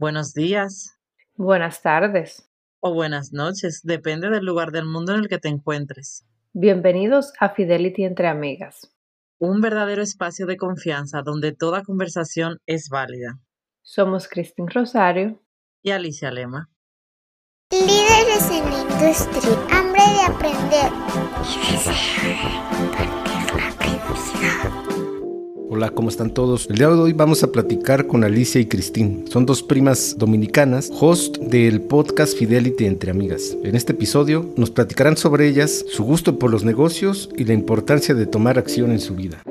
Buenos días. Buenas tardes. O buenas noches, depende del lugar del mundo en el que te encuentres. Bienvenidos a Fidelity entre Amigas. Un verdadero espacio de confianza donde toda conversación es válida. Somos Cristín Rosario y Alicia Lema. Líderes en la industria, hambre de aprender y deseo Hola, ¿cómo están todos? El día de hoy vamos a platicar con Alicia y Cristín. Son dos primas dominicanas, host del podcast Fidelity entre Amigas. En este episodio nos platicarán sobre ellas, su gusto por los negocios y la importancia de tomar acción en su vida.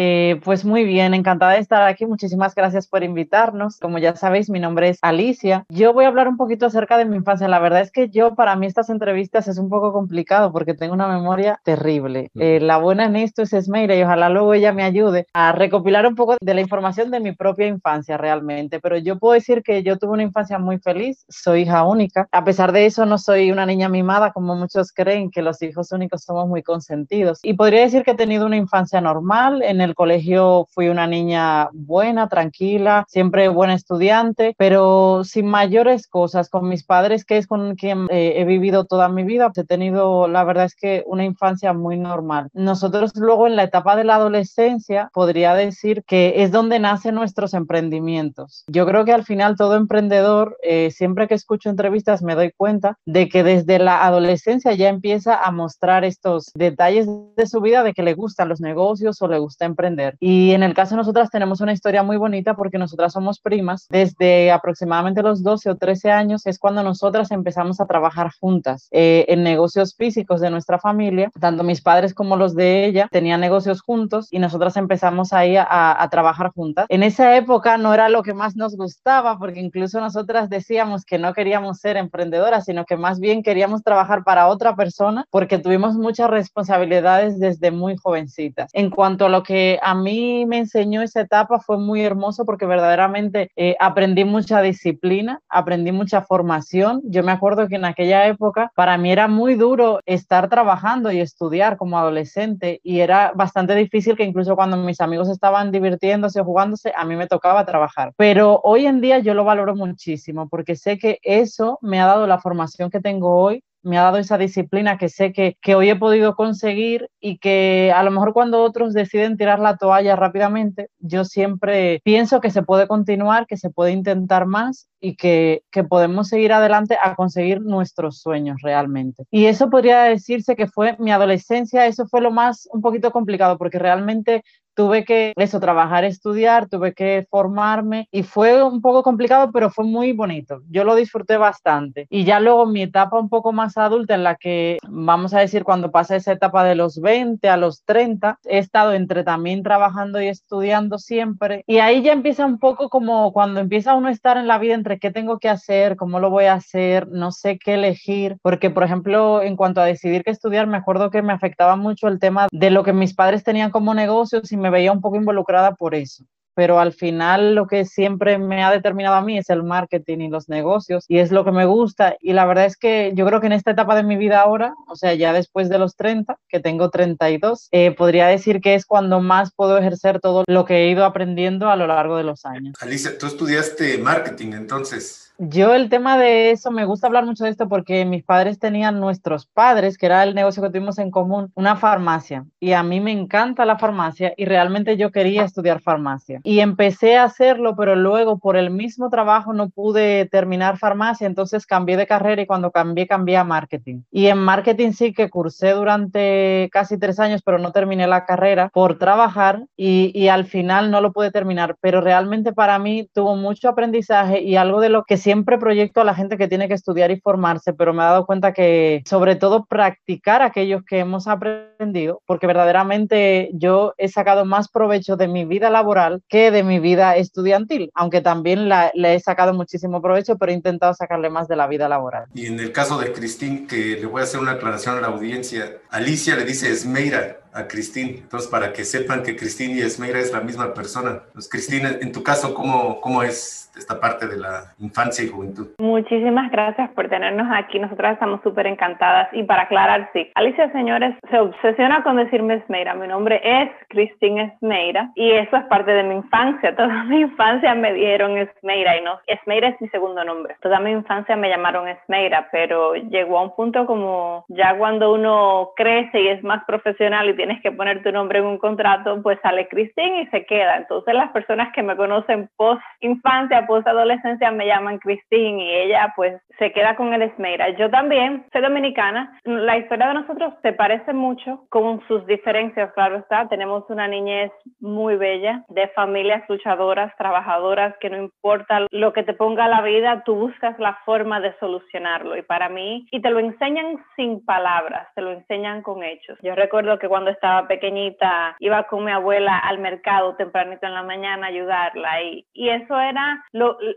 Eh, pues muy bien, encantada de estar aquí. Muchísimas gracias por invitarnos. Como ya sabéis, mi nombre es Alicia. Yo voy a hablar un poquito acerca de mi infancia. La verdad es que yo, para mí, estas entrevistas es un poco complicado porque tengo una memoria terrible. Eh, la buena en esto es Esmeira y ojalá luego ella me ayude a recopilar un poco de la información de mi propia infancia realmente. Pero yo puedo decir que yo tuve una infancia muy feliz. Soy hija única. A pesar de eso, no soy una niña mimada como muchos creen que los hijos únicos somos muy consentidos. Y podría decir que he tenido una infancia normal en el el colegio fui una niña buena, tranquila, siempre buena estudiante, pero sin mayores cosas. Con mis padres, que es con quien eh, he vivido toda mi vida, he tenido, la verdad es que una infancia muy normal. Nosotros luego en la etapa de la adolescencia, podría decir que es donde nacen nuestros emprendimientos. Yo creo que al final todo emprendedor, eh, siempre que escucho entrevistas me doy cuenta de que desde la adolescencia ya empieza a mostrar estos detalles de su vida de que le gustan los negocios o le gusta emprender y en el caso de nosotras tenemos una historia muy bonita porque nosotras somos primas. Desde aproximadamente los 12 o 13 años es cuando nosotras empezamos a trabajar juntas eh, en negocios físicos de nuestra familia. Tanto mis padres como los de ella tenían negocios juntos y nosotras empezamos ahí a, a trabajar juntas. En esa época no era lo que más nos gustaba porque incluso nosotras decíamos que no queríamos ser emprendedoras, sino que más bien queríamos trabajar para otra persona porque tuvimos muchas responsabilidades desde muy jovencitas. En cuanto a lo que a mí me enseñó esa etapa fue muy hermoso porque verdaderamente eh, aprendí mucha disciplina, aprendí mucha formación. Yo me acuerdo que en aquella época para mí era muy duro estar trabajando y estudiar como adolescente y era bastante difícil que incluso cuando mis amigos estaban divirtiéndose o jugándose, a mí me tocaba trabajar. Pero hoy en día yo lo valoro muchísimo porque sé que eso me ha dado la formación que tengo hoy me ha dado esa disciplina que sé que, que, hoy he podido conseguir y que a lo mejor cuando otros deciden tirar la toalla rápidamente, yo siempre pienso que se puede continuar, que se puede intentar más y que, que podemos seguir adelante a conseguir nuestros sueños realmente. Y eso podría decirse que fue mi adolescencia, eso fue lo más un poquito complicado porque realmente tuve que eso, trabajar, estudiar, tuve que formarme y fue un poco complicado, pero fue muy bonito. Yo lo disfruté bastante. Y ya luego mi etapa un poco más adulta en la que, vamos a decir, cuando pasa esa etapa de los 20 a los 30, he estado entre también trabajando y estudiando siempre. Y ahí ya empieza un poco como cuando empieza uno a estar en la vida entre qué tengo que hacer, cómo lo voy a hacer, no sé qué elegir. Porque, por ejemplo, en cuanto a decidir qué estudiar, me acuerdo que me afectaba mucho el tema de lo que mis padres tenían como negocios y me veía un poco involucrada por eso pero al final lo que siempre me ha determinado a mí es el marketing y los negocios y es lo que me gusta y la verdad es que yo creo que en esta etapa de mi vida ahora, o sea, ya después de los 30, que tengo 32, eh, podría decir que es cuando más puedo ejercer todo lo que he ido aprendiendo a lo largo de los años. Alicia, tú estudiaste marketing entonces. Yo el tema de eso, me gusta hablar mucho de esto porque mis padres tenían nuestros padres, que era el negocio que tuvimos en común, una farmacia. Y a mí me encanta la farmacia y realmente yo quería estudiar farmacia. Y empecé a hacerlo, pero luego por el mismo trabajo no pude terminar farmacia, entonces cambié de carrera y cuando cambié, cambié a marketing. Y en marketing sí que cursé durante casi tres años, pero no terminé la carrera por trabajar y, y al final no lo pude terminar. Pero realmente para mí tuvo mucho aprendizaje y algo de lo que sí siempre proyecto a la gente que tiene que estudiar y formarse, pero me he dado cuenta que sobre todo practicar aquellos que hemos aprendido, porque verdaderamente yo he sacado más provecho de mi vida laboral que de mi vida estudiantil, aunque también le he sacado muchísimo provecho, pero he intentado sacarle más de la vida laboral. Y en el caso de Cristín, que le voy a hacer una aclaración a la audiencia, Alicia le dice Esmeira, a Cristín. Entonces, para que sepan que Cristín y Esmeira es la misma persona. Pues, Cristina, en tu caso, ¿cómo, cómo es esta parte de la infancia y juventud. Muchísimas gracias por tenernos aquí. Nosotras estamos súper encantadas. Y para aclarar, sí, Alicia, señores, se obsesiona con decirme Esmeira. Mi nombre es Cristina Esmeira y eso es parte de mi infancia. Toda mi infancia me dieron Esmeira y no, Esmeira es mi segundo nombre. Toda mi infancia me llamaron Esmeira, pero llegó a un punto como ya cuando uno crece y es más profesional y tienes que poner tu nombre en un contrato, pues sale Cristina y se queda. Entonces las personas que me conocen post infancia, adolescencia me llaman Christine y ella pues se queda con el Esmeira. Yo también soy dominicana. La historia de nosotros se parece mucho con sus diferencias, claro está. Tenemos una niñez muy bella, de familias luchadoras, trabajadoras, que no importa lo que te ponga la vida, tú buscas la forma de solucionarlo. Y para mí, y te lo enseñan sin palabras, te lo enseñan con hechos. Yo recuerdo que cuando estaba pequeñita iba con mi abuela al mercado tempranito en la mañana a ayudarla y, y eso era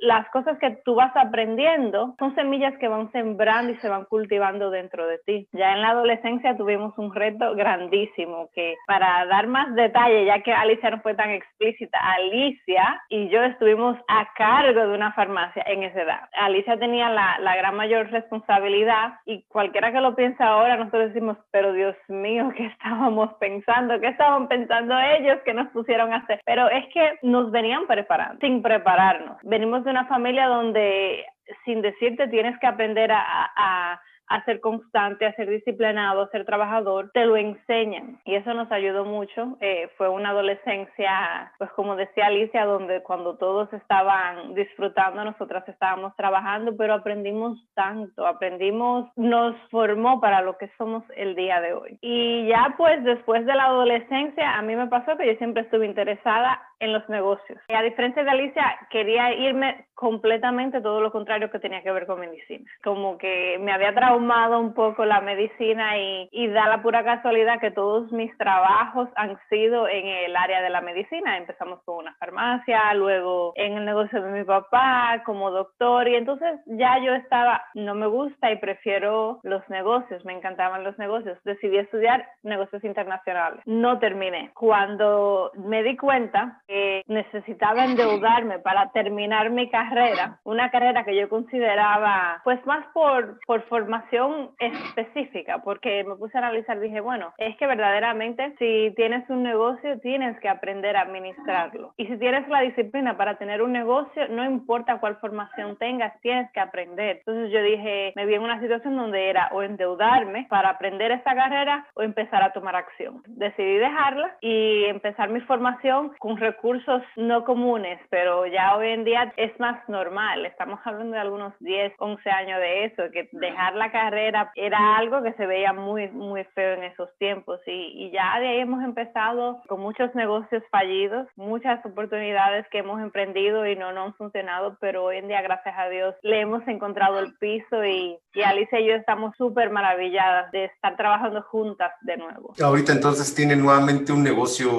las cosas que tú vas aprendiendo son semillas que van sembrando y se van cultivando dentro de ti. Ya en la adolescencia tuvimos un reto grandísimo que para dar más detalle, ya que Alicia no fue tan explícita, Alicia y yo estuvimos a cargo de una farmacia en esa edad. Alicia tenía la, la gran mayor responsabilidad y cualquiera que lo piense ahora, nosotros decimos, pero Dios mío, ¿qué estábamos pensando? ¿Qué estaban pensando ellos que nos pusieron a hacer? Pero es que nos venían preparando, sin prepararnos venimos de una familia donde sin decirte tienes que aprender a, ser constante, a ser disciplinado, a ser trabajador, te lo enseñan. Y eso nos ayudó mucho. Eh, fue una adolescencia, pues como decía Alicia, donde cuando todos estaban disfrutando, nosotras estábamos trabajando, pero aprendimos tanto, aprendimos, nos formó para lo que somos el día de hoy. Y ya pues después de la adolescencia, a mí me pasó que yo siempre estuve interesada en los negocios. Y a diferencia de Alicia, quería irme completamente todo lo contrario que tenía que ver con medicina. Como que me había traumado un poco la medicina y, y da la pura casualidad que todos mis trabajos han sido en el área de la medicina. Empezamos con una farmacia, luego en el negocio de mi papá como doctor y entonces ya yo estaba, no me gusta y prefiero los negocios, me encantaban los negocios. Decidí estudiar negocios internacionales. No terminé. Cuando me di cuenta que necesitaba endeudarme para terminar mi carrera, una carrera que yo consideraba pues más por, por formación específica, porque me puse a analizar, dije, bueno, es que verdaderamente si tienes un negocio tienes que aprender a administrarlo. Y si tienes la disciplina para tener un negocio, no importa cuál formación tengas, tienes que aprender. Entonces yo dije, me vi en una situación donde era o endeudarme para aprender esta carrera o empezar a tomar acción. Decidí dejarla y empezar mi formación con recursos no comunes, pero ya hoy en día es más normal. Estamos hablando de algunos 10, 11 años de eso, que dejar la carrera era algo que se veía muy, muy feo en esos tiempos. Y, y ya de ahí hemos empezado con muchos negocios fallidos, muchas oportunidades que hemos emprendido y no, no han funcionado, pero hoy en día, gracias a Dios, le hemos encontrado el piso y, y Alicia y yo estamos súper maravilladas de estar trabajando juntas de nuevo. Ahorita entonces tienen nuevamente un negocio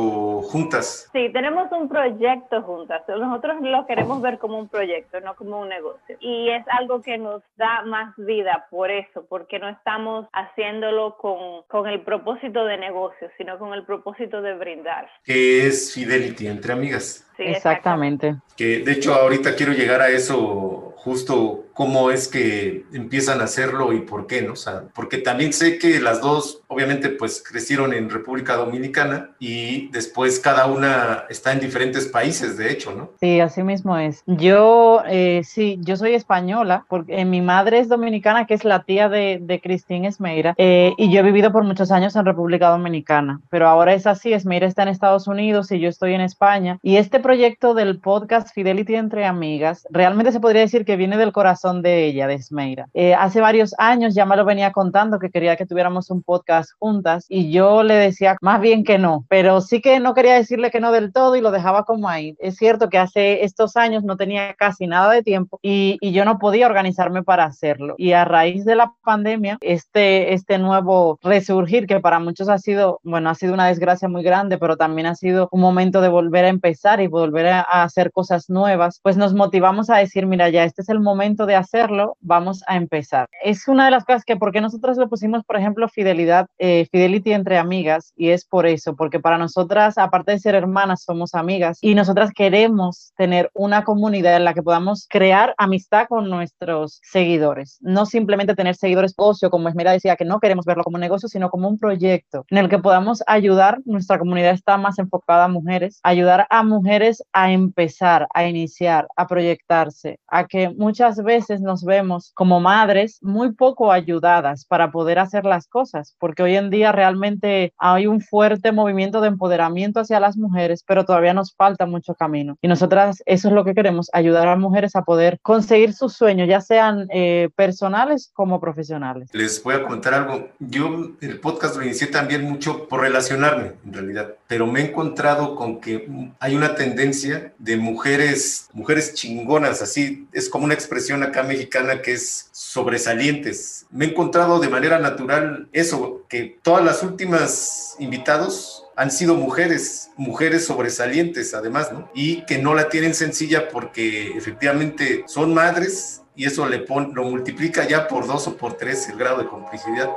juntas. Sí, tenemos un proyecto juntas. Nosotros lo queremos ver como un proyecto no como un negocio. Y es algo que nos da más vida por eso, porque no estamos haciéndolo con, con el propósito de negocio, sino con el propósito de brindar. Que es Fidelity entre amigas. Sí, exactamente. Que de hecho ahorita quiero llegar a eso justo cómo es que empiezan a hacerlo y por qué, ¿no? O sea, porque también sé que las dos, obviamente, pues crecieron en República Dominicana y después cada una está en diferentes países, de hecho, ¿no? Sí, así mismo es. Yo, eh, sí, yo soy española, porque eh, mi madre es dominicana, que es la tía de, de Cristín Esmeira, eh, y yo he vivido por muchos años en República Dominicana, pero ahora es así, Esmeira está en Estados Unidos y yo estoy en España, y este proyecto del podcast Fidelity entre amigas, realmente se podría decir que viene del corazón de ella, de Esmeira. Eh, hace varios años ya me lo venía contando que quería que tuviéramos un podcast juntas y yo le decía más bien que no, pero sí que no quería decirle que no del todo y lo dejaba como ahí. Es cierto que hace estos años no tenía casi nada de tiempo y, y yo no podía organizarme para hacerlo. Y a raíz de la pandemia, este, este nuevo resurgir que para muchos ha sido, bueno, ha sido una desgracia muy grande, pero también ha sido un momento de volver a empezar y volver a, a hacer cosas nuevas, pues nos motivamos a decir, mira, ya este es el momento de hacerlo, vamos a empezar. Es una de las cosas que, porque nosotros le pusimos, por ejemplo, fidelidad, eh, fidelity entre amigas, y es por eso, porque para nosotras, aparte de ser hermanas, somos amigas y nosotras queremos tener una comunidad en la que podamos crear amistad con nuestros seguidores, no simplemente tener seguidores ocio, como Esmera decía, que no queremos verlo como un negocio, sino como un proyecto en el que podamos ayudar, nuestra comunidad está más enfocada a mujeres, ayudar a mujeres a empezar, a iniciar, a proyectarse, a que muchas veces nos vemos como madres muy poco ayudadas para poder hacer las cosas, porque hoy en día realmente hay un fuerte movimiento de empoderamiento hacia las mujeres, pero todavía nos falta mucho camino. Y nosotras eso es lo que queremos, ayudar a mujeres a poder conseguir sus sueños, ya sean eh, personales como profesionales. Les voy a contar algo. Yo el podcast lo inicié también mucho por relacionarme, en realidad, pero me he encontrado con que hay una tendencia de mujeres, mujeres chingonas, así es como una expresión acá mexicana que es sobresalientes. Me he encontrado de manera natural eso, que todas las últimas invitados han sido mujeres, mujeres sobresalientes además, ¿no? Y que no la tienen sencilla porque efectivamente son madres y eso le pone, lo multiplica ya por dos o por tres el grado de complicidad.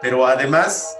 Pero además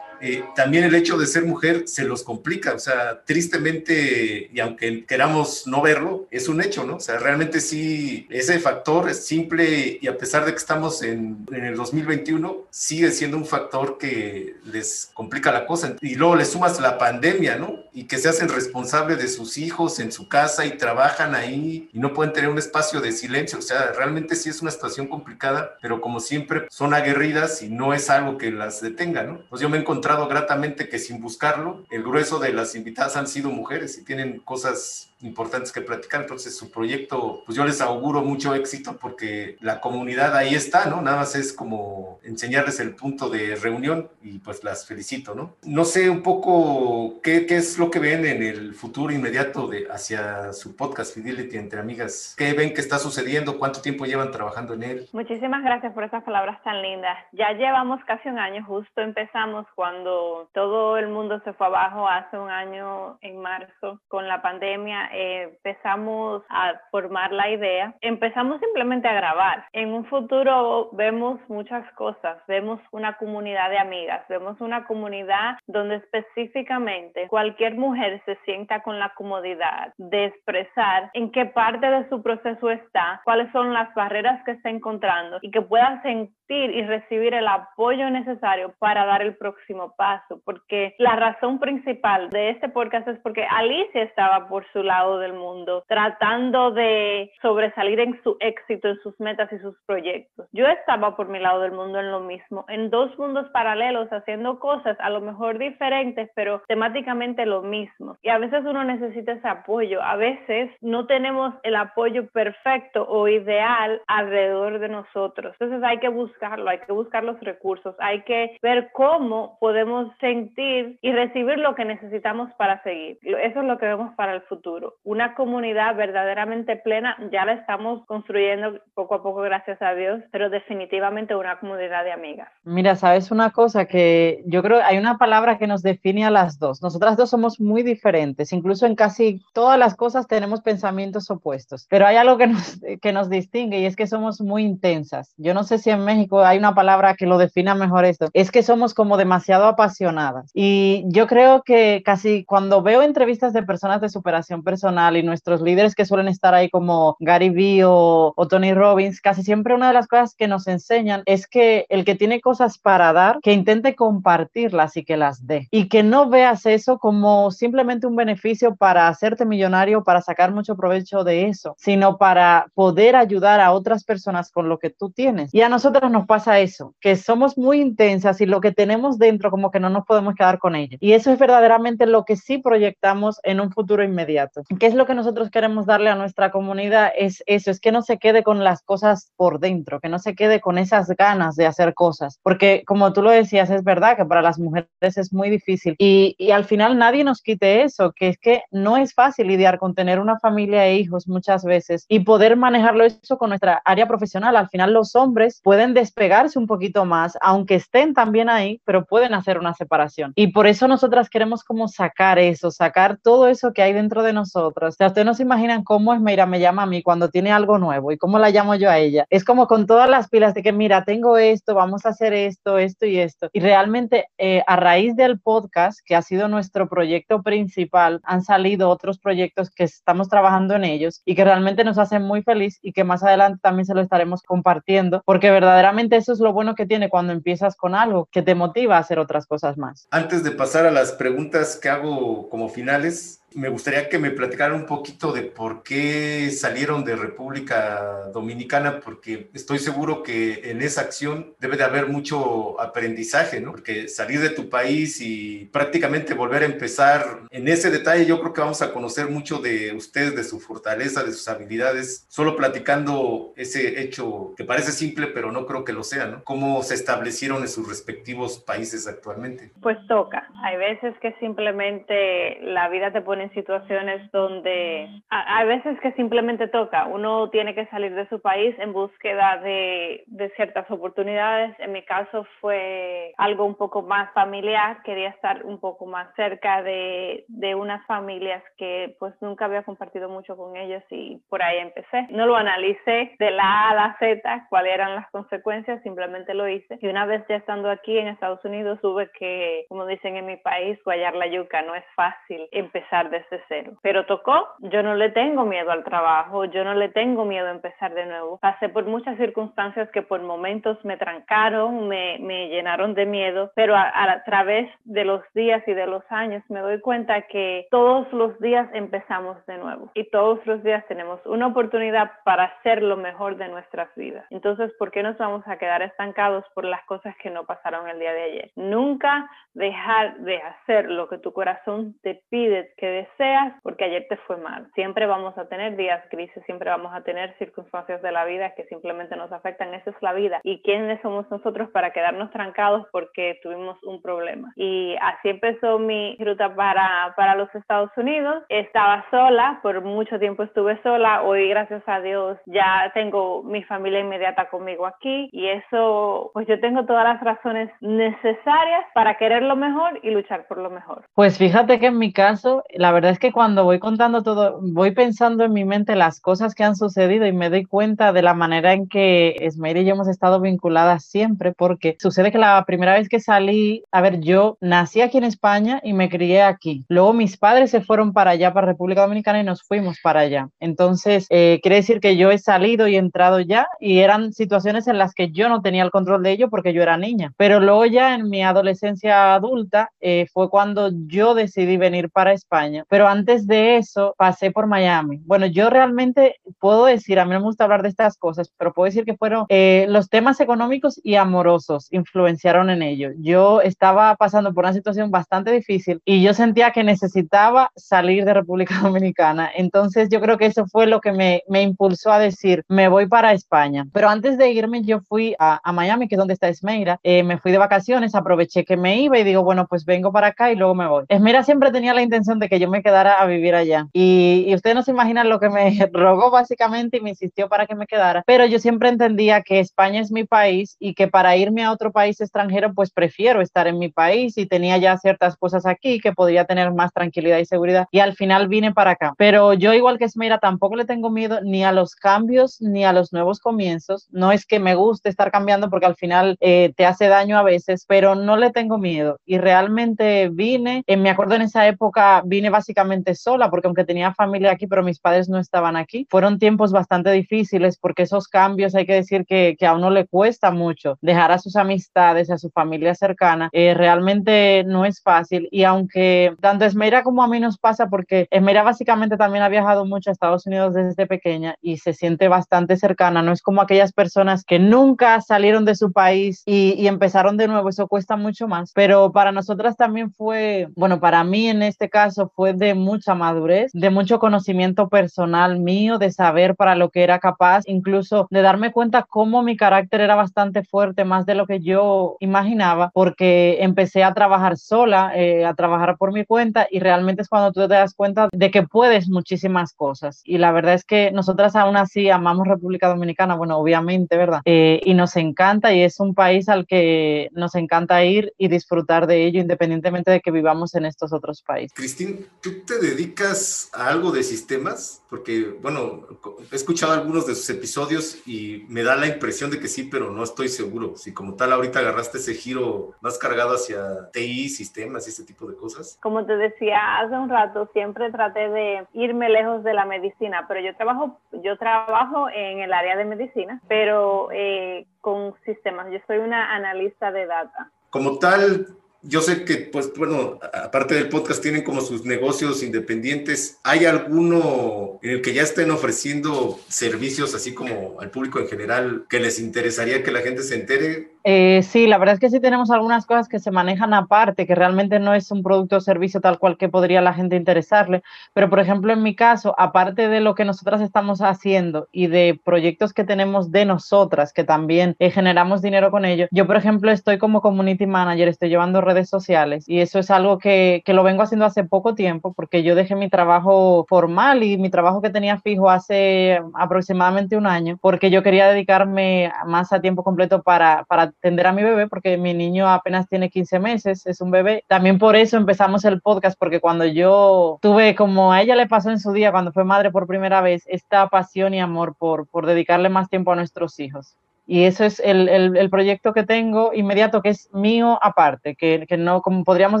eh, también el hecho de ser mujer se los complica, o sea, tristemente, y aunque queramos no verlo, es un hecho, ¿no? O sea, realmente sí, ese factor es simple y a pesar de que estamos en, en el 2021, sigue siendo un factor que les complica la cosa. Y luego le sumas la pandemia, ¿no? Y que se hacen responsables de sus hijos en su casa y trabajan ahí y no pueden tener un espacio de silencio, o sea, realmente sí es una situación complicada, pero como siempre son aguerridas y no es algo que las detenga, ¿no? Pues yo me he encontrado gratamente que sin buscarlo, el grueso de las invitadas han sido mujeres y tienen cosas importantes que platicar. Entonces, su proyecto, pues yo les auguro mucho éxito porque la comunidad ahí está, ¿no? Nada más es como enseñarles el punto de reunión y pues las felicito, ¿no? No sé un poco qué, qué es lo que ven en el futuro inmediato de hacia su podcast Fidelity entre amigas. ¿Qué ven que está sucediendo? ¿Cuánto tiempo llevan trabajando en él? Muchísimas gracias por esas palabras tan lindas. Ya llevamos casi un año, justo empezamos cuando todo el mundo se fue abajo hace un año en marzo con la pandemia empezamos a formar la idea, empezamos simplemente a grabar. En un futuro vemos muchas cosas, vemos una comunidad de amigas, vemos una comunidad donde específicamente cualquier mujer se sienta con la comodidad de expresar en qué parte de su proceso está, cuáles son las barreras que está encontrando y que pueda sentir y recibir el apoyo necesario para dar el próximo paso, porque la razón principal de este podcast es porque Alicia estaba por su lado del mundo, tratando de sobresalir en su éxito, en sus metas y sus proyectos. Yo estaba por mi lado del mundo en lo mismo, en dos mundos paralelos, haciendo cosas a lo mejor diferentes, pero temáticamente lo mismo. Y a veces uno necesita ese apoyo, a veces no tenemos el apoyo perfecto o ideal alrededor de nosotros. Entonces hay que buscar hay que buscar los recursos, hay que ver cómo podemos sentir y recibir lo que necesitamos para seguir. Eso es lo que vemos para el futuro. Una comunidad verdaderamente plena ya la estamos construyendo poco a poco, gracias a Dios, pero definitivamente una comunidad de amigas. Mira, sabes una cosa que yo creo hay una palabra que nos define a las dos. Nosotras dos somos muy diferentes, incluso en casi todas las cosas tenemos pensamientos opuestos, pero hay algo que nos, que nos distingue y es que somos muy intensas. Yo no sé si en México hay una palabra que lo defina mejor esto, es que somos como demasiado apasionadas. Y yo creo que casi cuando veo entrevistas de personas de superación personal y nuestros líderes que suelen estar ahí como Gary Vee o, o Tony Robbins, casi siempre una de las cosas que nos enseñan es que el que tiene cosas para dar, que intente compartirlas y que las dé. Y que no veas eso como simplemente un beneficio para hacerte millonario, para sacar mucho provecho de eso, sino para poder ayudar a otras personas con lo que tú tienes. Y a nosotros nos pasa eso, que somos muy intensas y lo que tenemos dentro como que no nos podemos quedar con ello. Y eso es verdaderamente lo que sí proyectamos en un futuro inmediato. ¿Qué es lo que nosotros queremos darle a nuestra comunidad? Es eso, es que no se quede con las cosas por dentro, que no se quede con esas ganas de hacer cosas, porque como tú lo decías, es verdad que para las mujeres es muy difícil y, y al final nadie nos quite eso, que es que no es fácil lidiar con tener una familia e hijos muchas veces y poder manejarlo eso con nuestra área profesional. Al final los hombres pueden despegarse un poquito más, aunque estén también ahí, pero pueden hacer una separación. Y por eso nosotras queremos como sacar eso, sacar todo eso que hay dentro de nosotros nosotros. O sea, ustedes no se imaginan cómo Esmeira me llama a mí cuando tiene algo nuevo y cómo la llamo yo a ella. Es como con todas las pilas de que, mira, tengo esto, vamos a hacer esto, esto y esto. Y realmente eh, a raíz del podcast, que ha sido nuestro proyecto principal, han salido otros proyectos que estamos trabajando en ellos y que realmente nos hacen muy feliz y que más adelante también se lo estaremos compartiendo, porque verdaderamente eso es lo bueno que tiene cuando empiezas con algo que te motiva a hacer otras cosas más. Antes de pasar a las preguntas que hago como finales, me gustaría que me platicaran un poquito de por qué salieron de República Dominicana, porque estoy seguro que en esa acción debe de haber mucho aprendizaje, ¿no? Porque salir de tu país y prácticamente volver a empezar en ese detalle, yo creo que vamos a conocer mucho de ustedes, de su fortaleza, de sus habilidades, solo platicando ese hecho que parece simple, pero no creo que lo sea, ¿no? ¿Cómo se establecieron en sus respectivos países actualmente? Pues toca. Hay veces que simplemente la vida te pone en situaciones donde hay veces que simplemente toca, uno tiene que salir de su país en búsqueda de, de ciertas oportunidades. En mi caso fue algo un poco más familiar, quería estar un poco más cerca de, de unas familias que pues nunca había compartido mucho con ellos y por ahí empecé. No lo analicé de la A a la Z, cuáles eran las consecuencias, simplemente lo hice. Y una vez ya estando aquí en Estados Unidos, tuve que, como dicen en mi país, guayar la yuca, no es fácil empezar desde cero. Pero tocó, yo no le tengo miedo al trabajo, yo no le tengo miedo a empezar de nuevo. Pasé por muchas circunstancias que por momentos me trancaron, me, llenaron de miedo, pero a, a través de los días y de los años me doy cuenta que todos los días empezamos de nuevo y todos los días tenemos una oportunidad para hacer lo mejor de nuestras vidas. Entonces, ¿por qué nos vamos a quedar estancados por las cosas que no pasaron el día de ayer? Nunca dejar de hacer lo que tu corazón te pide que deseas porque ayer te fue mal. Siempre vamos a tener días grises, siempre vamos a tener circunstancias de la vida que simplemente nos afectan. Esa es la vida. ¿Y quiénes somos nosotros para quedarnos trancados porque tuvimos un problema? Y así empezó mi ruta para, para los Estados Unidos. Estaba sola, por mucho tiempo estuve sola. Hoy, gracias a Dios, ya tengo mi familia inmediata conmigo aquí y eso, pues yo tengo todas las razones necesarias para querer lo mejor y luchar por lo mejor. Pues fíjate que en mi caso, la verdad es que cuando voy contando todo, voy pensando en mi mente las cosas que han sucedido y me doy cuenta de la manera en que Esmeira y yo hemos estado vinculadas siempre, porque sucede que la primera vez que salí, a ver, yo nací aquí en España y me crié aquí. Luego mis padres se fueron para allá, para República Dominicana y nos fuimos para allá. Entonces, eh, quiere decir que yo he salido y entrado ya y eran situaciones en las que yo no tenía el control de ello porque yo era niña. Pero luego ya en mi adolescencia adulta eh, fue cuando yo decidí venir para España. Pero antes de eso pasé por Miami. Bueno, yo realmente puedo decir, a mí no me gusta hablar de estas cosas, pero puedo decir que fueron eh, los temas económicos y amorosos influenciaron en ello. Yo estaba pasando por una situación bastante difícil y yo sentía que necesitaba salir de República Dominicana. Entonces yo creo que eso fue lo que me, me impulsó a decir, me voy para España. Pero antes de irme, yo fui a, a Miami, que es donde está Esmeira. Eh, me fui de vacaciones, aproveché que me iba y digo, bueno, pues vengo para acá y luego me voy. Esmeira siempre tenía la intención de que yo me quedara a vivir allá. Y, y ustedes no se imaginan lo que me rogó básicamente y me insistió para que me quedara. Pero yo siempre entendía que España es mi país y que para irme a otro país extranjero, pues prefiero estar en mi país y tenía ya ciertas cosas aquí que podría tener más tranquilidad y seguridad. Y al final vine para acá. Pero yo, igual que Esmeira, tampoco le tengo miedo ni a los cambios ni a los nuevos comienzos. No es que me guste estar cambiando porque al final eh, te hace daño a veces, pero no le tengo miedo. Y realmente vine, eh, me acuerdo en esa época, vine básicamente sola porque aunque tenía familia aquí, pero mis padres no estaban aquí. Fueron tiempos bastante difíciles porque esos cambios hay que decir que, que a uno le cuesta mucho dejar a sus amistades, a su familia cercana. Eh, realmente no es fácil. Y aunque tanto Esmeira como a mí nos pasa porque Esmeira básicamente también ha viajado mucho a Estados Unidos desde pequeña y se siente bastante cercana, no es como aquellas personas que nunca salieron de su país y, y, empezaron de nuevo, eso cuesta mucho más, pero para nosotras también fue, bueno, para mí en este caso fue de mucha madurez, de mucho conocimiento personal mío, de saber para lo que era capaz, incluso de darme cuenta cómo mi carácter era bastante fuerte, más de lo que yo imaginaba, porque empecé a trabajar sola, eh, a trabajar por mi cuenta y realmente es cuando tú te das cuenta de que puedes muchísimas cosas. Y la verdad es que nosotras aún así amamos República Dominicana, bueno, obviamente, ¿verdad? Eh, y nos encanta y es un país al que nos encanta ir y disfrutar de ello independientemente de que vivamos en estos otros países. Cristín, ¿tú te dedicas a algo de sistemas? Porque, bueno, he escuchado algunos de sus episodios y me da la impresión de que sí, pero no estoy seguro. Si como tal ahorita agarraste ese giro más cargado hacia TI, sistemas y ese tipo de cosas. Como te decía hace un rato, siempre traté de irme lejos de la medicina, pero yo trabajo, yo trabajo en el área de medicina, pero eh, con sistemas. Yo soy una analista de data. Como tal, yo sé que, pues, bueno, aparte del podcast, tienen como sus negocios independientes. ¿Hay alguno en el que ya estén ofreciendo servicios así como al público en general que les interesaría que la gente se entere? Eh, sí, la verdad es que sí tenemos algunas cosas que se manejan aparte, que realmente no es un producto o servicio tal cual que podría la gente interesarle. Pero, por ejemplo, en mi caso, aparte de lo que nosotras estamos haciendo y de proyectos que tenemos de nosotras, que también eh, generamos dinero con ello, yo, por ejemplo, estoy como community manager, estoy llevando redes sociales y eso es algo que, que lo vengo haciendo hace poco tiempo porque yo dejé mi trabajo formal y mi trabajo que tenía fijo hace aproximadamente un año porque yo quería dedicarme más a tiempo completo para, para atender a mi bebé porque mi niño apenas tiene 15 meses, es un bebé. También por eso empezamos el podcast porque cuando yo tuve, como a ella le pasó en su día cuando fue madre por primera vez, esta pasión y amor por, por dedicarle más tiempo a nuestros hijos y eso es el, el, proyecto que tengo inmediato, que es mío aparte, que, que, no, como podríamos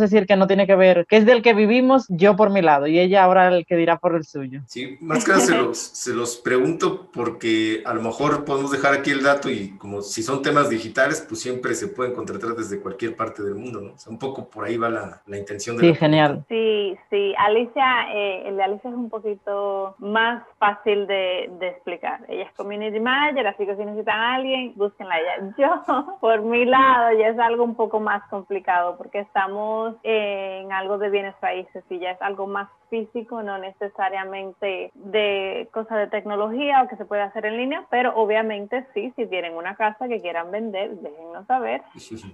decir, que no tiene que ver, que es del que vivimos yo por mi lado y ella ahora el que dirá por el suyo. Sí, más que nada se los, se los pregunto porque a lo mejor podemos dejar aquí el dato y como si son temas digitales, pues siempre se pueden contratar desde cualquier parte del mundo, ¿no? O sea, un poco por ahí va la, la intención de... Sí, genial. Sí, sí, Alicia, eh, el de Alicia es un poquito más fácil de, de explicar. Ella es community manager, así que si necesitan a alguien, búsquenla ya. Yo, por mi lado, ya es algo un poco más complicado porque estamos en algo de bienes raíces y ya es algo más físico, no necesariamente de cosas de tecnología o que se puede hacer en línea, pero obviamente sí, si tienen una casa que quieran vender, déjennos saber.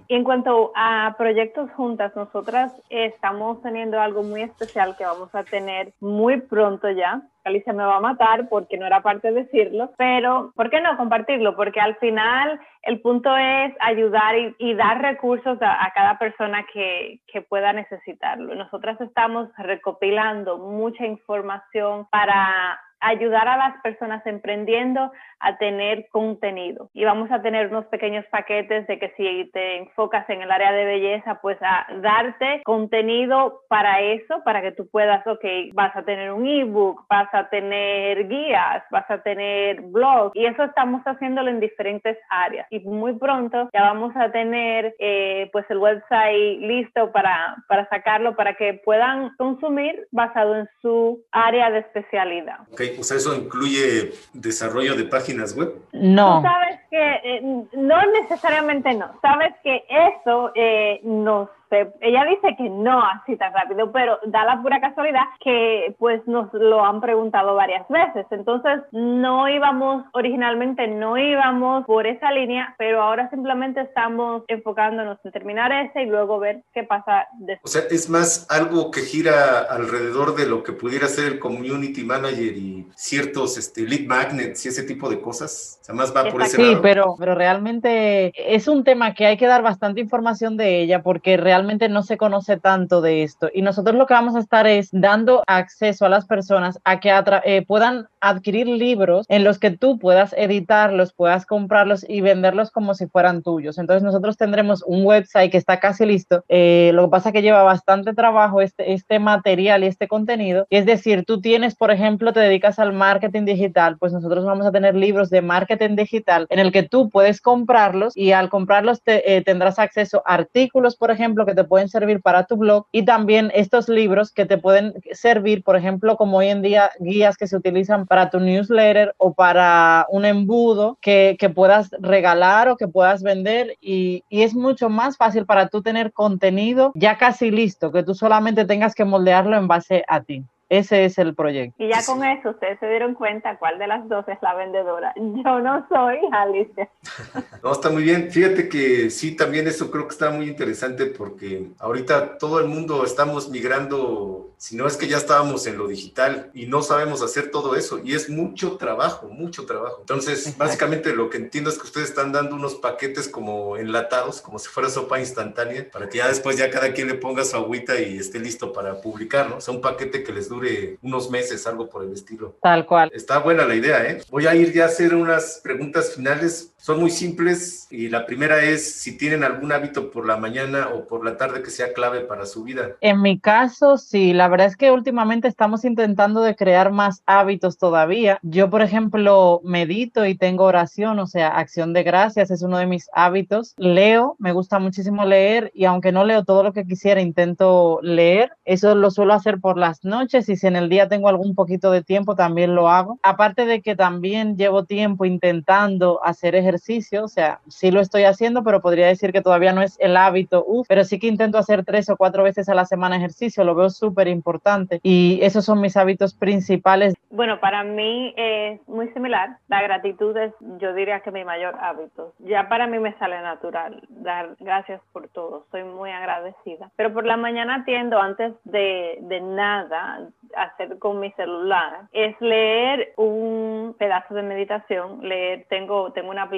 Y en cuanto a proyectos juntas, nosotras estamos teniendo algo muy especial que vamos a tener muy pronto ya. Alicia me va a matar porque no era parte de decirlo, pero ¿por qué no compartirlo? Porque al final el punto es ayudar y, dar recursos a, cada persona que, que, pueda necesitarlo. Nosotras estamos recopilando mucha información para ayudar a las personas emprendiendo a tener contenido. Y vamos a tener unos pequeños paquetes de que si te enfocas en el área de belleza, pues a darte contenido para eso, para que tú puedas, ok, vas a tener un ebook, vas a tener guías, vas a tener blog. Y eso estamos haciéndolo en diferentes áreas. Y muy pronto ya vamos a tener eh, pues el website listo para, para sacarlo, para que puedan consumir basado en su área de especialidad. Ok, o sea, eso incluye desarrollo de páginas web? No. Tú sabes que eh, no necesariamente no. Sabes que eso eh, nos ella dice que no así tan rápido, pero da la pura casualidad que pues nos lo han preguntado varias veces. Entonces no íbamos, originalmente no íbamos por esa línea, pero ahora simplemente estamos enfocándonos en terminar ese y luego ver qué pasa después. O sea, es más algo que gira alrededor de lo que pudiera ser el community manager y ciertos este, lead magnets y ese tipo de cosas. O sea, más va por ese lado. Sí, pero, pero realmente es un tema que hay que dar bastante información de ella porque realmente realmente no se conoce tanto de esto. Y nosotros lo que vamos a estar es dando acceso a las personas a que eh, puedan adquirir libros en los que tú puedas editarlos, puedas comprarlos y venderlos como si fueran tuyos. Entonces nosotros tendremos un website que está casi listo. Eh, lo que pasa que lleva bastante trabajo este, este material y este contenido. es decir, tú tienes, por ejemplo, te dedicas al marketing digital, pues nosotros vamos a tener libros de marketing digital en el que tú puedes comprarlos y al comprarlos te, eh, tendrás acceso a artículos, por ejemplo, que te pueden servir para tu blog y también estos libros que te pueden servir, por ejemplo, como hoy en día guías que se utilizan para tu newsletter o para un embudo que, que puedas regalar o que puedas vender y, y es mucho más fácil para tú tener contenido ya casi listo, que tú solamente tengas que moldearlo en base a ti. Ese es el proyecto. Y ya con eso ustedes se dieron cuenta cuál de las dos es la vendedora. Yo no soy Alicia. No, está muy bien. Fíjate que sí, también eso creo que está muy interesante porque ahorita todo el mundo estamos migrando sino es que ya estábamos en lo digital y no sabemos hacer todo eso y es mucho trabajo, mucho trabajo. Entonces, básicamente lo que entiendo es que ustedes están dando unos paquetes como enlatados, como si fuera sopa instantánea, para que ya después ya cada quien le ponga su agüita y esté listo para publicar, ¿no? O sea, un paquete que les dure unos meses, algo por el estilo. Tal cual. Está buena la idea, ¿eh? Voy a ir ya a hacer unas preguntas finales. Son muy simples y la primera es si tienen algún hábito por la mañana o por la tarde que sea clave para su vida. En mi caso, sí, la verdad es que últimamente estamos intentando de crear más hábitos todavía. Yo, por ejemplo, medito y tengo oración, o sea, acción de gracias es uno de mis hábitos. Leo, me gusta muchísimo leer y aunque no leo todo lo que quisiera, intento leer. Eso lo suelo hacer por las noches y si en el día tengo algún poquito de tiempo, también lo hago. Aparte de que también llevo tiempo intentando hacer ejercicio, o sea, sí lo estoy haciendo, pero podría decir que todavía no es el hábito, pero sí que intento hacer tres o cuatro veces a la semana ejercicio, lo veo súper importante y esos son mis hábitos principales. Bueno, para mí es muy similar. La gratitud es, yo diría que mi mayor hábito. Ya para mí me sale natural dar gracias por todo, soy muy agradecida. Pero por la mañana tiendo antes de, de nada hacer con mi celular es leer un pedazo de meditación, leer, tengo, tengo una aplicación,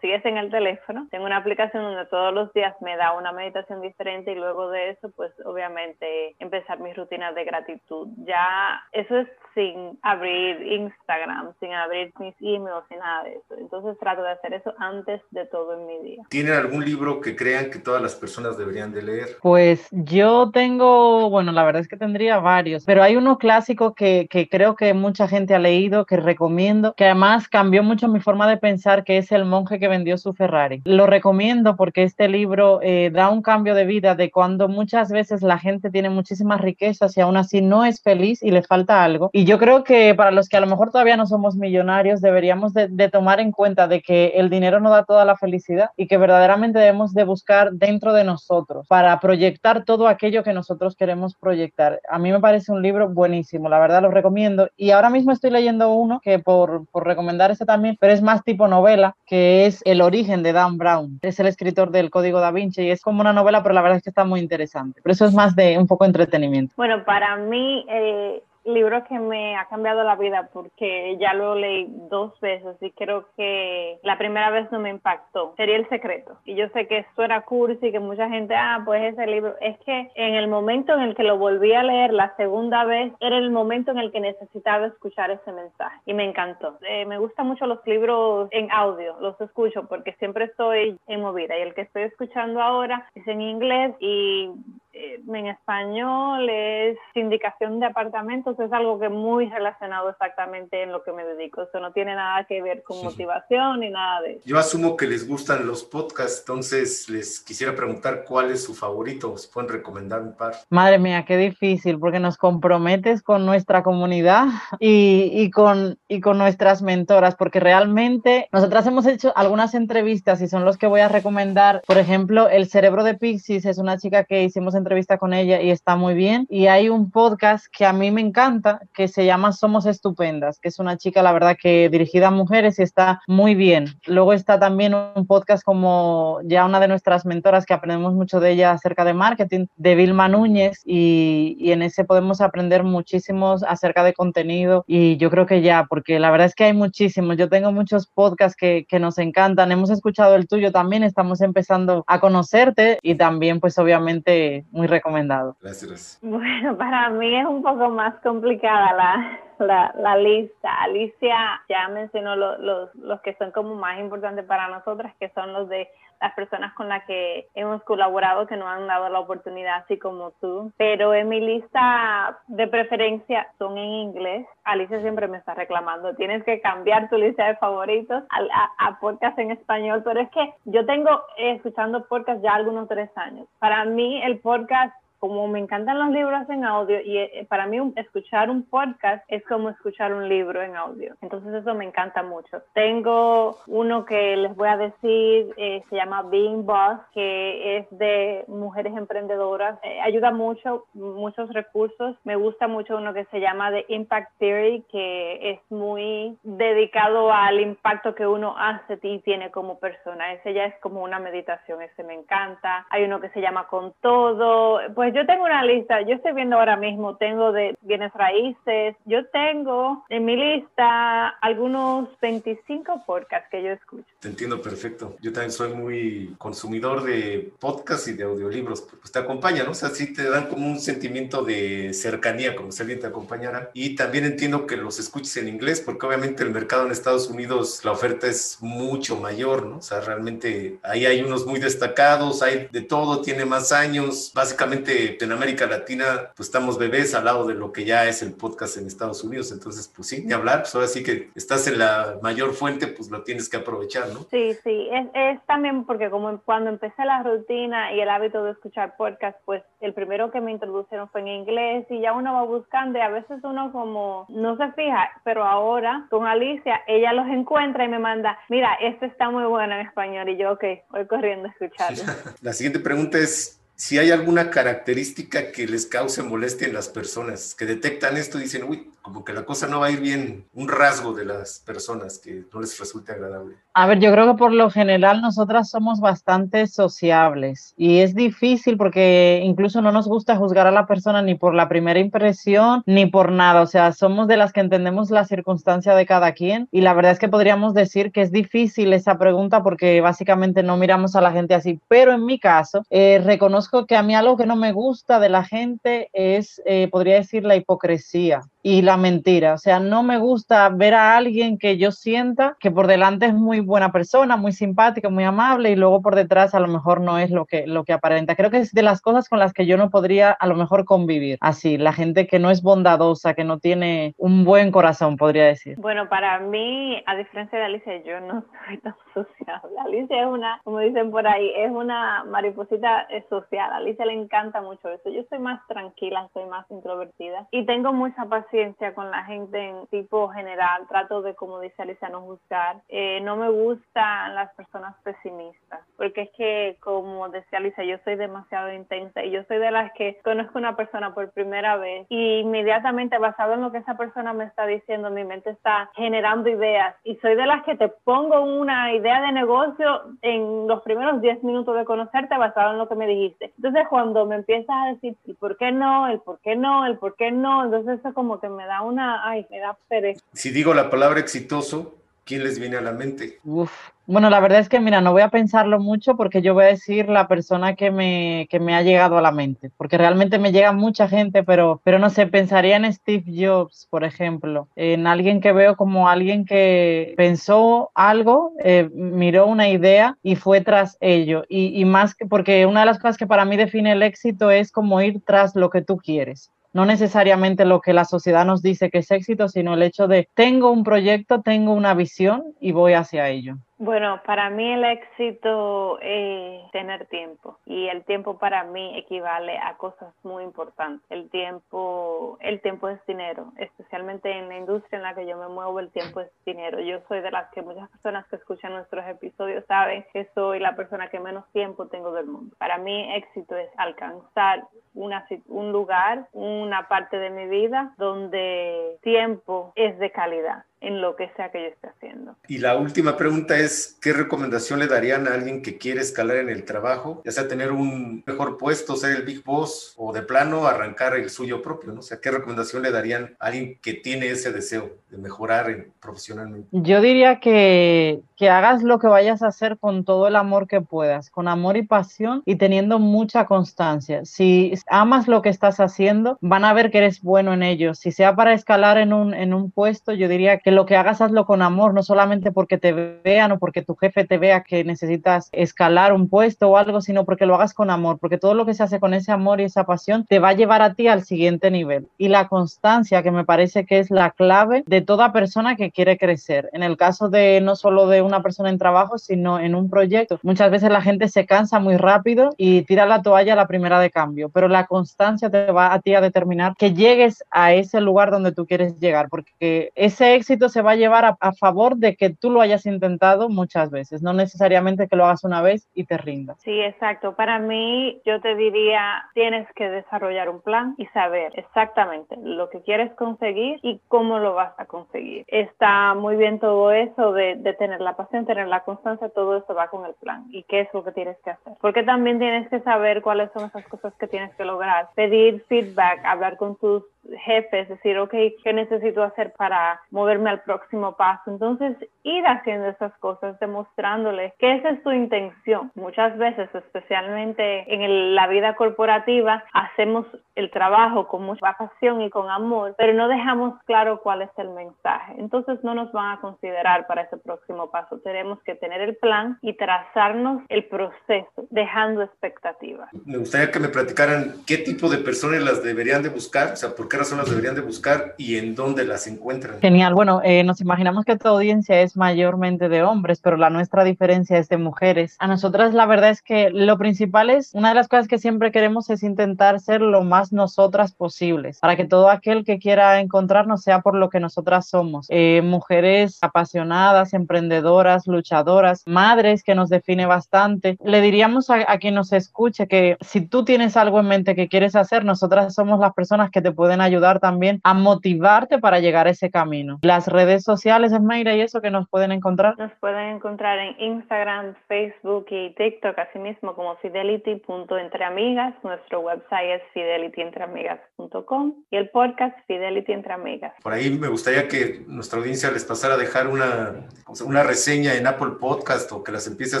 si es en el teléfono, tengo una aplicación donde todos los días me da una meditación diferente y luego de eso, pues obviamente empezar mis rutinas de gratitud. Ya eso es sin abrir Instagram, sin abrir mis emails, sin nada de eso. Entonces trato de hacer eso antes de todo en mi día. ¿Tienen algún libro que crean que todas las personas deberían de leer? Pues yo tengo, bueno, la verdad es que tendría varios, pero hay uno clásico que, que creo que mucha gente ha leído, que recomiendo, que además cambió mucho mi forma de pensar, que es El monje que vendió su Ferrari. Lo recomiendo porque este libro eh, da un cambio de vida de cuando muchas veces la gente tiene muchísimas riquezas y aún así no es feliz y le falta algo. Y yo creo que para los que a lo mejor todavía no somos millonarios, deberíamos de, de tomar en cuenta de que el dinero no da toda la felicidad y que verdaderamente debemos de buscar dentro de nosotros para proyectar todo aquello que nosotros queremos proyectar. A mí me parece un libro buenísimo, la verdad lo recomiendo. Y ahora mismo estoy leyendo uno que por, por recomendar ese también, pero es más tipo novela, que es El origen de Dan Brown. Es el escritor del Código da Vinci y es como una novela, pero la verdad es que está muy interesante. Pero eso es más de un poco entretenimiento. Bueno, para mí... Eh libro que me ha cambiado la vida porque ya lo leí dos veces y creo que la primera vez no me impactó. Sería El Secreto. Y yo sé que esto era cursi, que mucha gente, ah, pues ese libro. Es que en el momento en el que lo volví a leer la segunda vez, era el momento en el que necesitaba escuchar ese mensaje y me encantó. Eh, me gustan mucho los libros en audio, los escucho porque siempre estoy en movida y el que estoy escuchando ahora es en inglés y en español es sindicación de apartamentos, es algo que muy relacionado exactamente en lo que me dedico. Eso no tiene nada que ver con motivación ni nada de eso. Yo asumo que les gustan los podcasts, entonces les quisiera preguntar cuál es su favorito, si pueden recomendar un par. Madre mía, qué difícil, porque nos comprometes con nuestra comunidad y, y, con, y con nuestras mentoras, porque realmente nosotras hemos hecho algunas entrevistas y son los que voy a recomendar. Por ejemplo, El cerebro de Pixis es una chica que hicimos en entrevista con ella y está muy bien. Y hay un podcast que a mí me encanta que se llama Somos Estupendas, que es una chica, la verdad, que dirigida a mujeres y está muy bien. Luego está también un podcast como ya una de nuestras mentoras que aprendemos mucho de ella acerca de marketing, de Vilma Núñez, y, y en ese podemos aprender muchísimos acerca de contenido. Y yo creo que ya, porque la verdad es que hay muchísimos. Yo tengo muchos podcasts que, que nos encantan. Hemos escuchado el tuyo también, estamos empezando a conocerte y también, pues obviamente, muy recomendado. Gracias. Bueno, para mí es un poco más complicada la, la, la lista. Alicia ya mencionó lo, los, los que son como más importantes para nosotras, que son los de las personas con las que hemos colaborado que nos han dado la oportunidad, así como tú. Pero en mi lista de preferencia son en inglés. Alicia siempre me está reclamando, tienes que cambiar tu lista de favoritos a, a, a podcast en español, pero es que yo tengo eh, escuchando podcast ya algunos tres años. Para mí el podcast como me encantan los libros en audio y eh, para mí escuchar un podcast es como escuchar un libro en audio. Entonces eso me encanta mucho. Tengo uno que les voy a decir, eh, se llama Being Boss, que es de mujeres emprendedoras. Eh, ayuda mucho, muchos recursos. Me gusta mucho uno que se llama The Impact Theory, que es muy dedicado al impacto que uno hace y tiene como persona. Ese ya es como una meditación, ese me encanta. Hay uno que se llama Con Todo. Pues Yo tengo una lista, yo estoy viendo ahora mismo, tengo de bienes raíces, yo tengo en mi lista algunos 25 podcasts que yo escucho. Te entiendo perfecto. Yo también soy muy consumidor de podcasts y de audiolibros, pues te acompañan, ¿no? O sea, sí te dan como un sentimiento de cercanía, como si alguien te acompañara. Y también entiendo que los escuches en inglés, porque obviamente el mercado en Estados Unidos, la oferta es mucho mayor, ¿no? O sea, realmente ahí hay unos muy destacados, hay de todo, tiene más años. Básicamente en América Latina, pues estamos bebés al lado de lo que ya es el podcast en Estados Unidos. Entonces, pues sí, ni hablar, pues ahora sí que estás en la mayor fuente, pues lo tienes que aprovechar, ¿no? Sí, sí, es, es también porque como cuando empecé la rutina y el hábito de escuchar podcast, pues el primero que me introdujeron fue en inglés y ya uno va buscando y a veces uno como no se fija, pero ahora con Alicia, ella los encuentra y me manda, mira, este está muy bueno en español y yo, ok, voy corriendo a escucharlo. La siguiente pregunta es, si hay alguna característica que les cause molestia en las personas, que detectan esto y dicen, uy, como que la cosa no va a ir bien, un rasgo de las personas que no les resulte agradable. A ver, yo creo que por lo general nosotras somos bastante sociables y es difícil porque incluso no nos gusta juzgar a la persona ni por la primera impresión ni por nada, o sea, somos de las que entendemos la circunstancia de cada quien y la verdad es que podríamos decir que es difícil esa pregunta porque básicamente no miramos a la gente así, pero en mi caso eh, reconozco que a mí algo que no me gusta de la gente es, eh, podría decir, la hipocresía y la mentira. O sea, no me gusta ver a alguien que yo sienta que por delante es muy buena persona, muy simpática, muy amable y luego por detrás a lo mejor no es lo que, lo que aparenta. Creo que es de las cosas con las que yo no podría a lo mejor convivir. Así, la gente que no es bondadosa, que no tiene un buen corazón, podría decir. Bueno, para mí, a diferencia de Alicia, yo no soy tan sociable. Alicia es una, como dicen por ahí, es una mariposita social. A Alicia le encanta mucho eso. Yo soy más tranquila, soy más introvertida y tengo mucha paciencia con la gente en tipo general, trato de, como dice Alicia, no juzgar. Eh, no me gustan las personas pesimistas, porque es que, como decía Alicia, yo soy demasiado intensa y yo soy de las que conozco una persona por primera vez y inmediatamente basado en lo que esa persona me está diciendo, mi mente está generando ideas y soy de las que te pongo una idea de negocio en los primeros 10 minutos de conocerte basado en lo que me dijiste. Entonces, cuando me empiezas a decir, ¿y por qué no? ¿El por qué no? ¿El por qué no? Entonces, eso como que me da una, ay, me da pereza. Si digo la palabra exitoso, ¿quién les viene a la mente? Uf. Bueno, la verdad es que, mira, no voy a pensarlo mucho porque yo voy a decir la persona que me, que me ha llegado a la mente, porque realmente me llega mucha gente, pero, pero no sé, pensaría en Steve Jobs, por ejemplo, en alguien que veo como alguien que pensó algo, eh, miró una idea y fue tras ello. Y, y más que, porque una de las cosas que para mí define el éxito es como ir tras lo que tú quieres no necesariamente lo que la sociedad nos dice que es éxito, sino el hecho de tengo un proyecto, tengo una visión y voy hacia ello. Bueno, para mí el éxito es tener tiempo y el tiempo para mí equivale a cosas muy importantes. El tiempo, el tiempo es dinero, especialmente en la industria en la que yo me muevo, el tiempo es dinero. Yo soy de las que muchas personas que escuchan nuestros episodios saben que soy la persona que menos tiempo tengo del mundo. Para mí éxito es alcanzar una, un lugar, una parte de mi vida donde tiempo es de calidad en lo que sea que yo esté haciendo. Y la última pregunta es, ¿qué recomendación le darían a alguien que quiere escalar en el trabajo? Ya sea tener un mejor puesto, ser el big boss o de plano arrancar el suyo propio, ¿no? O sea, ¿qué recomendación le darían a alguien que tiene ese deseo de mejorar profesionalmente? Yo diría que, que hagas lo que vayas a hacer con todo el amor que puedas, con amor y pasión y teniendo mucha constancia. Si amas lo que estás haciendo, van a ver que eres bueno en ello. Si sea para escalar en un, en un puesto, yo diría que lo que hagas hazlo con amor, no solamente porque te vean o porque tu jefe te vea que necesitas escalar un puesto o algo, sino porque lo hagas con amor, porque todo lo que se hace con ese amor y esa pasión te va a llevar a ti al siguiente nivel. Y la constancia, que me parece que es la clave de toda persona que quiere crecer. En el caso de no solo de una persona en trabajo, sino en un proyecto. Muchas veces la gente se cansa muy rápido y tira la toalla a la primera de cambio, pero la constancia te va a ti a determinar que llegues a ese lugar donde tú quieres llegar, porque ese éxito se va a llevar a, a, favor de que tú lo hayas intentado muchas veces, no necesariamente que lo hagas una vez y te rindas. Sí, exacto. Para mí, yo te diría, tienes que desarrollar un plan y saber exactamente lo que quieres conseguir y cómo lo vas a conseguir. Está muy bien todo eso de, de tener la pasión, tener la constancia, todo eso va con el plan y qué es lo que tienes que hacer. Porque también tienes que saber cuáles son esas cosas que tienes que lograr, pedir feedback, hablar con tus jefes, decir, ok, ¿qué necesito hacer para moverme al próximo paso? Entonces, ir haciendo esas cosas, demostrándoles que esa es tu intención. Muchas veces, especialmente en la vida corporativa, hacemos el trabajo con mucha pasión y con amor, pero no dejamos claro cuál es el mensaje. Entonces, no nos van a considerar para ese próximo paso. Tenemos que tener el plan y trazarnos el proceso, dejando expectativas. Me gustaría que me platicaran qué tipo de personas las deberían de buscar, o sea, por qué razón las deberían de buscar y en dónde las encuentran. Genial. Bueno, eh, nos imaginamos que tu audiencia es mayormente de hombres, pero la nuestra diferencia es de mujeres. A nosotras la verdad es que lo principal es, una de las cosas que siempre queremos es intentar ser lo más nosotras posibles, para que todo aquel que quiera encontrarnos sea por lo que nosotras somos. Eh, mujeres apasionadas, emprendedoras, luchadoras, madres que nos define bastante. Le diríamos a, a quien nos escuche que si tú tienes algo en mente que quieres hacer, nosotras somos las personas que te pueden ayudar también a motivarte para llegar a ese camino. Las redes sociales, Esmaira, y eso que nos pueden encontrar. Nos pueden encontrar en Instagram, Facebook y TikTok, así mismo como fidelity.entreamigas. Nuestro website es fidelityentreamigas.com y el podcast Fidelity Entre Amigas. Por ahí me gustaría que nuestra audiencia les pasara a dejar una, una reseña en Apple Podcast o que las empiece a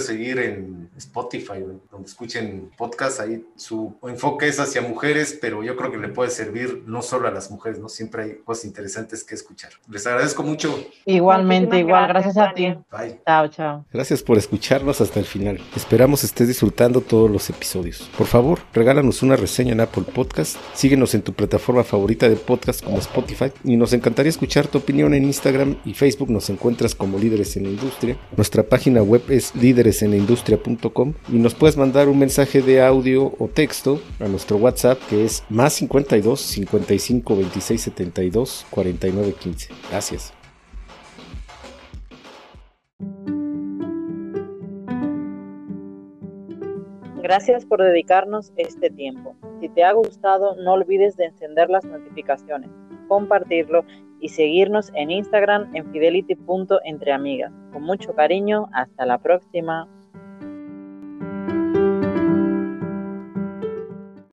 seguir en Spotify, donde escuchen podcast. Ahí su enfoque es hacia mujeres, pero yo creo que le puede servir no solo a las mujeres, ¿no? Siempre hay cosas interesantes que escuchar. Les agradezco mucho. Igualmente, igual, gracias, gracias a ti. Bye. Chao, chao. Gracias por escucharnos hasta el final. Esperamos estés disfrutando todos los episodios. Por favor, regálanos una reseña en Apple Podcast, síguenos en tu plataforma favorita de podcast como Spotify y nos encantaría escuchar tu opinión en Instagram y Facebook. Nos encuentras como Líderes en la Industria. Nuestra página web es líderesenlaindustria.com y nos puedes mandar un mensaje de audio o texto a nuestro WhatsApp que es más 52 55 26 72 49 15. Gracias. Gracias por dedicarnos este tiempo. Si te ha gustado, no olvides de encender las notificaciones, compartirlo y seguirnos en Instagram en fidelity.entreamigas. Con mucho cariño, hasta la próxima.